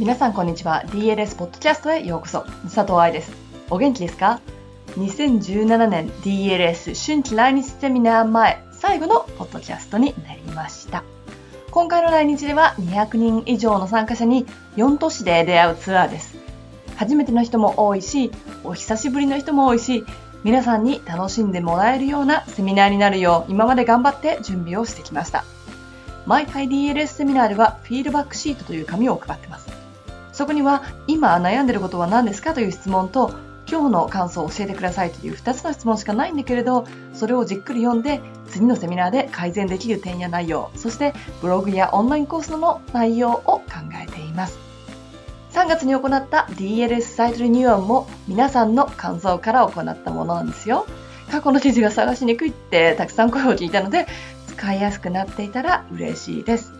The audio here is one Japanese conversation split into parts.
皆さんこんにちは。DLS ポッドキャストへようこそ。佐藤愛です。お元気ですか？2017年 DLS 春季来日セミナー前最後のポッドキャストになりました。今回の来日では200人以上の参加者に4都市で出会うツアーです。初めての人も多いしお久しぶりの人も多いし皆さんに楽しんでもらえるようなセミナーになるよう今まで頑張って準備をしてきました。毎回 DLS セミナーではフィードバックシートという紙を配ってます。そこには今悩んでることは何ですかという質問と今日の感想を教えてくださいという2つの質問しかないんだけれどそれをじっくり読んで次のセミナーで改善できる点や内容そしてブログやオンラインコースの内容を考えています。3月に行った DLS サイトリニューアルも皆さんの感想から行ったものなんですよ。過去の記事が探しにくいってたくさん声を聞いたので使いやすくなっていたら嬉しいです。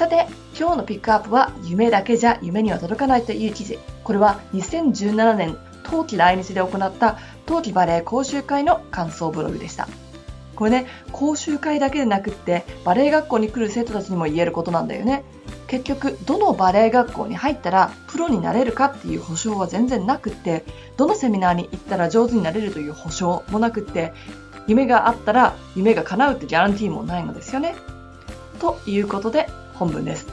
さて今日のピックアップは夢だけじゃ夢には届かないという記事。これは2017年冬季来日で行った冬季バレエ講習会の感想ブログでした。これね講習会だけでなくってバレエ学校に来る生徒たちにも言えることなんだよね。結局どのバレエ学校に入ったらプロになれるかっていう保証は全然なくってどのセミナーに行ったら上手になれるという保証もなくって夢があったら夢が叶うってギャランティーもないのですよね。ということで本文です。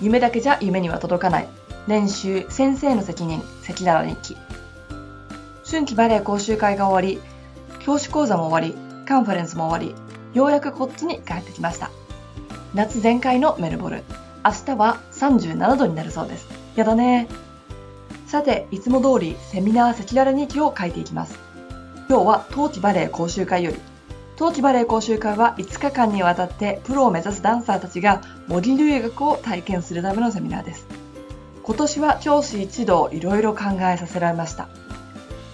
夢だけじゃ夢には届かない。練習、先生の責任、赤裸々日記。春季バレエ講習会が終わり、教師講座も終わり、カンファレンスも終わり、ようやくこっちに帰ってきました。夏全開のメルボルン。明日は37度になるそうです。やだね。さて、いつも通りセミナー赤裸々日記を書いていきます。今日は冬季バレエ講習会より冬季バレエ講習会は5日間にわたってプロを目指すダンサーたちが模擬留学を体験するためのセミナーです。今年は教師一同いろいろ考えさせられました。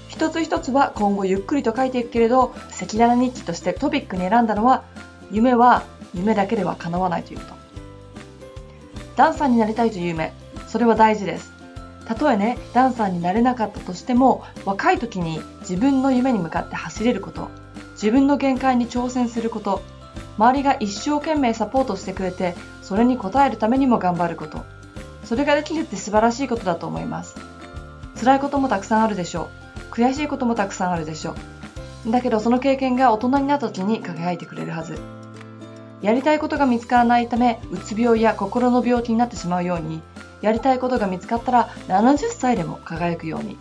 一つ一つは今後ゆっくりと書いていくけれど、赤裸々日記としてトピックに選んだのは、夢は夢だけでは叶わないということ。ダンサーになりたいという夢、それは大事です。たとえね、ダンサーになれなかったとしても、若い時に自分の夢に向かって走れること、自分の限界に挑戦すること。周りが一生懸命サポートしてくれてそれに応えるためにも頑張ること。それができるって素晴らしいことだと思います。辛いこともたくさんあるでしょう。悔しいこともたくさんあるでしょう。だけどその経験が大人になった時に輝いてくれるはず。やりたいことが見つからないためうつ病や心の病気になってしまうようにやりたいことが見つかったら70歳でも輝くように。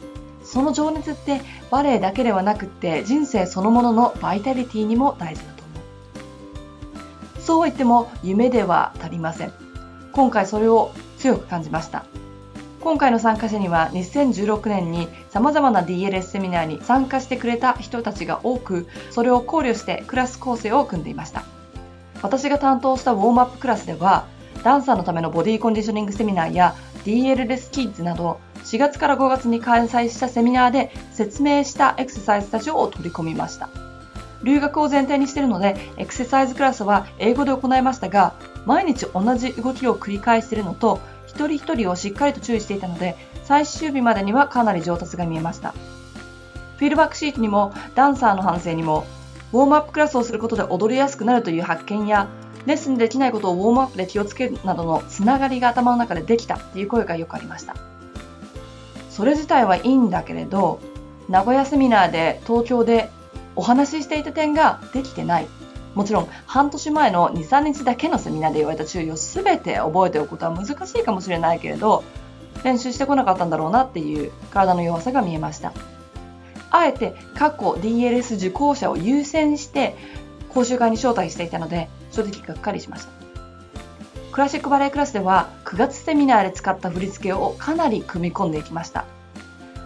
その情熱ってバレエだけではなくって人生そのもののバイタリティにも大事だと思う。そう言っても夢では足りません。今回それを強く感じました。今回の参加者には2016年に様々な DLS セミナーに参加してくれた人たちが多くそれを考慮してクラス構成を組んでいました。私が担当したウォームアップクラスではダンサーのためのボディコンディショニングセミナーや DLS キッズなど4月から5月に開催したセミナーで説明したエクササイズたちを取り込みました。留学を前提にしているので、エクササイズクラスは英語で行いましたが、毎日同じ動きを繰り返しているのと、一人一人をしっかりと注意していたので、最終日までにはかなり上達が見えました。フィードバックシートにも、ダンサーの反省にも、ウォームアップクラスをすることで踊りやすくなるという発見や、レッスンできないことをウォームアップで気をつけるなどのつながりが頭の中でできたという声がよくありました。それ自体はいいんだけれど名古屋セミナーで東京でお話ししていた点ができてない。もちろん半年前の23日だけのセミナーで言われた注意を全て覚えておくことは難しいかもしれないけれど練習してこなかったんだろうなっていう体の弱さが見えました。あえて過去 DLS 受講者を優先して講習会に招待していたので正直がっかりしました。クラシックバレエクラスでは9月セミナーで使った振り付けをかなり組み込んでいきました。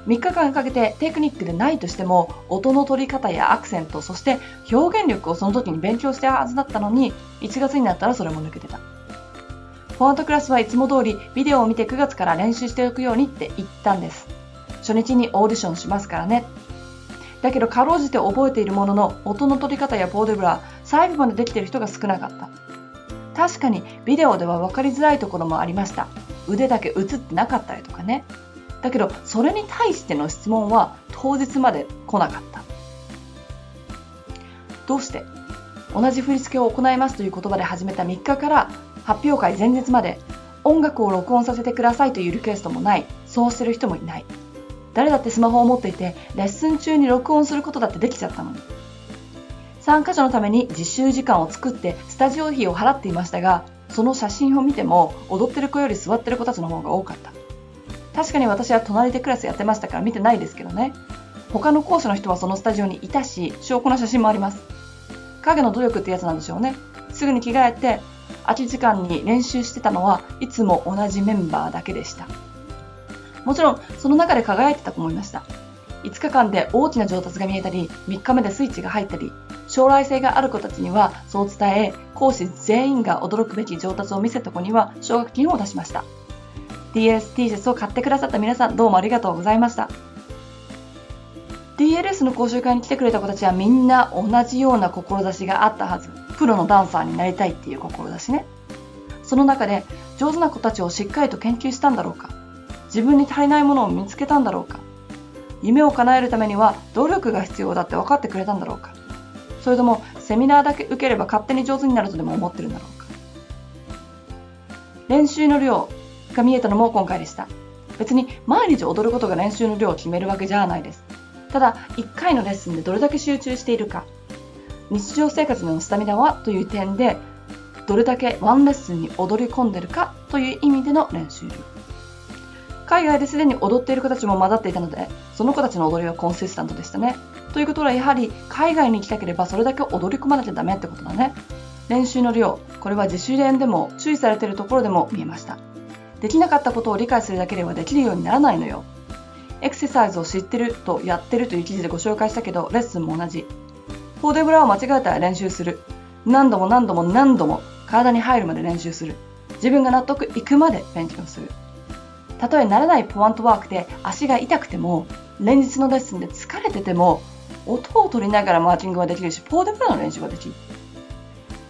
3日間かけてテクニックでないとしても音の取り方やアクセントそして表現力をその時に勉強してはずだったのに1月になったらそれも抜けてた。フォアントクラスはいつも通りビデオを見て9月から練習しておくようにって言ったんです。初日にオーディションしますからね。だけどかろうじて覚えているものの音の取り方やポーデブラ細部までできてる人が少なかった。確かにビデオでは分かりづらいところもありました。腕だけ映ってなかったりとかね。だけどそれに対しての質問は当日まで来なかった。どうして同じ振り付けを行いますという言葉で始めた3日から発表会前日まで音楽を録音させてくださいというリクエストもない。そうしてる人もいない。誰だってスマホを持っていてレッスン中に録音することだってできちゃったのに。参加者のために自習時間を作ってスタジオ費を払っていましたがその写真を見ても踊ってる子より座ってる子たちの方が多かった。確かに私は隣でクラスやってましたから見てないですけどね。他の講師の人はそのスタジオにいたし証拠の写真もあります。影の努力ってやつなんでしょうね。すぐに着替えて空き時間に練習してたのはいつも同じメンバーだけでした。もちろんその中で輝いてた子もいました。5日間で大きな上達が見えたり3日目でスイッチが入ったり将来性がある子たちにはそう伝え講師全員が驚くべき上達を見せた子には奨学金を出しました。DST シャツを買ってくださった皆さんどうもありがとうございました。DLS の講習会に来てくれた子たちはみんな同じような志があったはず。プロのダンサーになりたいっていう志ね。その中で上手な子たちをしっかりと研究したんだろうか。自分に足りないものを見つけたんだろうか。夢を叶えるためには努力が必要だって分かってくれたんだろうか。それともセミナーだけ受ければ勝手に上手になるとでも思ってるんだろうか。練習の量が見えたのも今回でした。別に毎日踊ることが練習の量を決めるわけじゃないです。ただ1回のレッスンでどれだけ集中しているか日常生活のスタミナはという点でどれだけワンレッスンに踊り込んでるかという意味での練習量。海外ですでに踊っている子たちも混ざっていたのでその子たちの踊りはコンシスタントでしたね。ということはやはり海外に行きたければそれだけ踊り込まなきゃダメってことだね。練習の量これは自主練でも注意されているところでも見えました。できなかったことを理解するだけではできるようにならないのよ。エクササイズを知ってるとやってるという記事でご紹介したけどレッスンも同じ。フォーデブラを間違えたら練習する。何度も何度も何度も体に入るまで練習する。自分が納得いくまで勉強する。たとえ慣れないポワントワークで足が痛くても連日のレッスンで疲れてても音を取りながらマーチングはできるしポーデブラの練習はできる。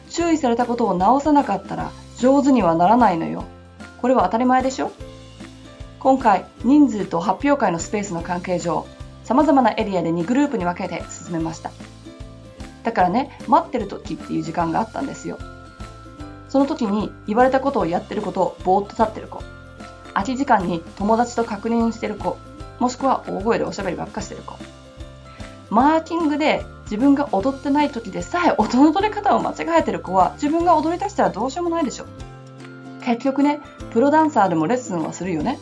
注意されたことを直さなかったら上手にはならないのよ。これは当たり前でしょ？今回人数と発表会のスペースの関係上様々なエリアで2グループに分けて進めました。だからね待ってる時っていう時間があったんですよ。その時に言われたことをやってることをぼーっと立ってる子。空き時間に友達と確認してる子。もしくは大声でおしゃべりばっかしてる子。マーキングで自分が踊ってない時でさえ音の取り方を間違えてる子は自分が踊り出したらどうしようもないでしょ。結局ねプロダンサーでもレッスンはするよね。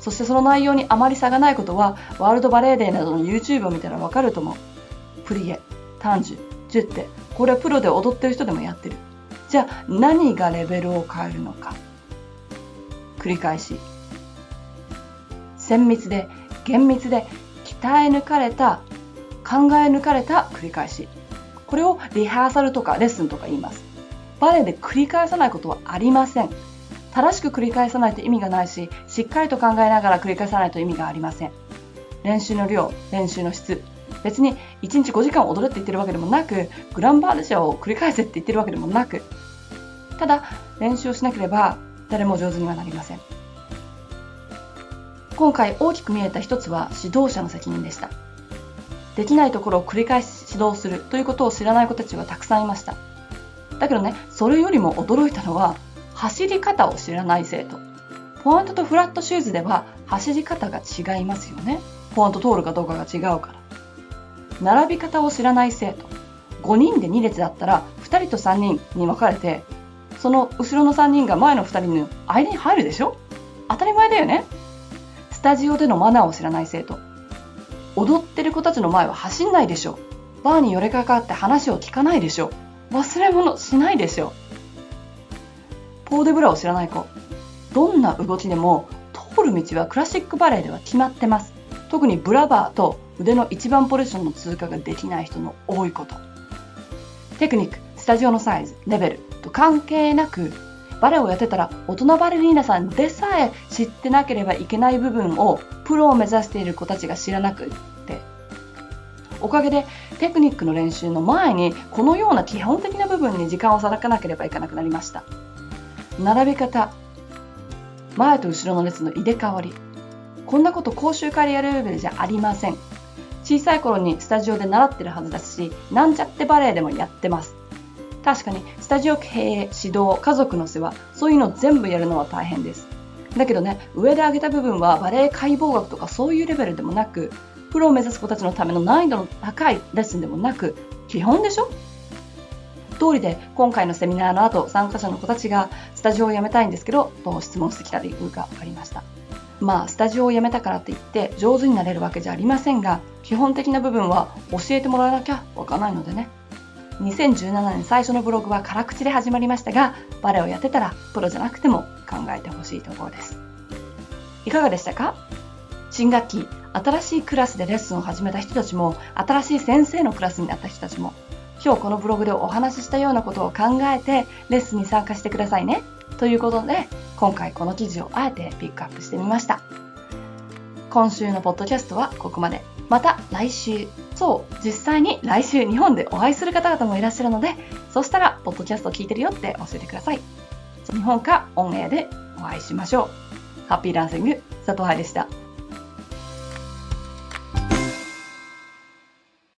そしてその内容にあまり差がないことはワールドバレーデーなどの YouTube を見たらわかると思う。プリエ単純10って。これはプロで踊ってる人でもやってる。じゃあ何がレベルを変えるのか。繰り返し。綿密で厳密で鍛え抜かれた考え抜かれた繰り返し。これをリハーサルとかレッスンとか言います。バレエで繰り返さないことはありません。正しく繰り返さないと意味がないししっかりと考えながら繰り返さないと意味がありません。練習の量練習の質。別に1日5時間踊れって言ってるわけでもなくグランバールシャを繰り返せって言ってるわけでもなく。ただ練習をしなければ誰も上手にはなりません。今回大きく見えた一つは指導者の責任でした。できないところを繰り返し指導するということを知らない子たちはたくさんいました。だけどねそれよりも驚いたのは走り方を知らない生徒。ポイントとフラットシューズでは走り方が違いますよね。ポイント通るかどうかが違うから。並び方を知らない生徒。5人で2列だったら2人と3人に分かれてその後ろの3人が前の2人の間に入るでしょ？当たり前だよね。スタジオでのマナーを知らない生徒。踊ってる子たちの前は走んないでしょ。バーに寄りかかって話を聞かないでしょ。忘れ物しないでしょ。ポーデブラを知らない子。どんな動きでも通る道はクラシックバレエでは決まってます。特にブラバーと腕の一番ポジションの通過ができない人の多いこと。テクニックスタジオのサイズレベルと関係なくバレエをやってたら大人バレリーナさんでさえ知ってなければいけない部分をプロを目指している子たちが知らなくって。おかげでテクニックの練習の前にこのような基本的な部分に時間を割かなければいけなくなりました。並び方。前と後ろの列の入れ替わり。こんなこと講習会でやるレベルじゃありません。小さい頃にスタジオで習ってるはずだしなんちゃってバレエでもやってます。確かにスタジオ経営、指導、家族の世話、そういうの全部やるのは大変です。だけどね、上で挙げた部分はバレエ解剖学とかそういうレベルでもなく、プロを目指す子たちのための難易度の高いレッスンでもなく、基本でしょ？通りで今回のセミナーの後参加者の子たちがスタジオを辞めたいんですけどと質問してきた理由が分かりました。まあスタジオを辞めたからといって上手になれるわけじゃありませんが基本的な部分は教えてもらわなきゃわかんないのでね。2017年最初のブログは辛口で始まりましたがバレエをやってたらプロじゃなくても考えてほしいところです。いかがでしたか？新学期新しいクラスでレッスンを始めた人たちも新しい先生のクラスになった人たちも今日このブログでお話ししたようなことを考えてレッスンに参加してくださいね。ということで今回この記事をあえてピックアップしてみました。今週のポッドキャストはここまで。また来週。そう実際に来週日本でお会いする方々もいらっしゃるのでそしたらポッドキャスト聞いてるよって教えてください。日本かオンエアでお会いしましょう。ハッピーランシング佐藤愛でした。